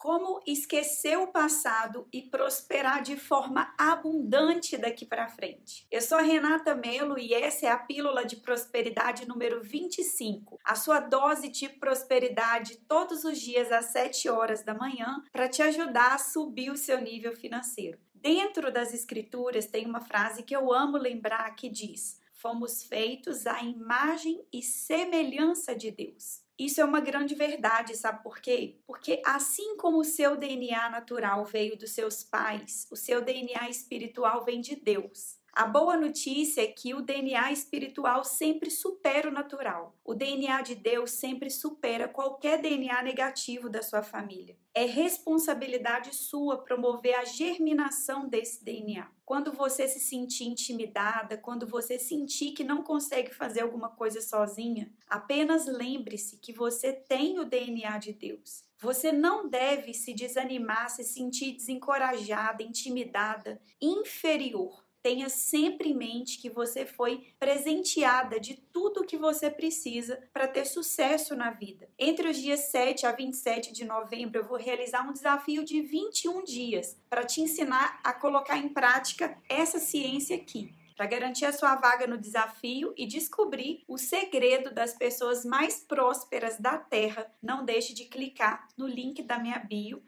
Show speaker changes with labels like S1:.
S1: Como esquecer o passado e prosperar de forma abundante daqui para frente. Eu sou a Renata Melo e essa é a pílula de prosperidade número 25. A sua dose de prosperidade todos os dias às 7 horas da manhã para te ajudar a subir o seu nível financeiro. Dentro das escrituras tem uma frase que eu amo lembrar que diz: Fomos feitos à imagem e semelhança de Deus. Isso é uma grande verdade, sabe por quê? Porque assim como o seu DNA natural veio dos seus pais, o seu DNA espiritual vem de Deus. A boa notícia é que o DNA espiritual sempre supera o natural. O DNA de Deus sempre supera qualquer DNA negativo da sua família. É responsabilidade sua promover a germinação desse DNA. Quando você se sentir intimidada, quando você sentir que não consegue fazer alguma coisa sozinha, apenas lembre-se que você tem o DNA de Deus. Você não deve se desanimar, se sentir desencorajada, intimidada, inferior tenha sempre em mente que você foi presenteada de tudo o que você precisa para ter sucesso na vida. Entre os dias 7 a 27 de novembro, eu vou realizar um desafio de 21 dias para te ensinar a colocar em prática essa ciência aqui para garantir a sua vaga no desafio e descobrir o segredo das pessoas mais prósperas da Terra. Não deixe de clicar no link da minha bio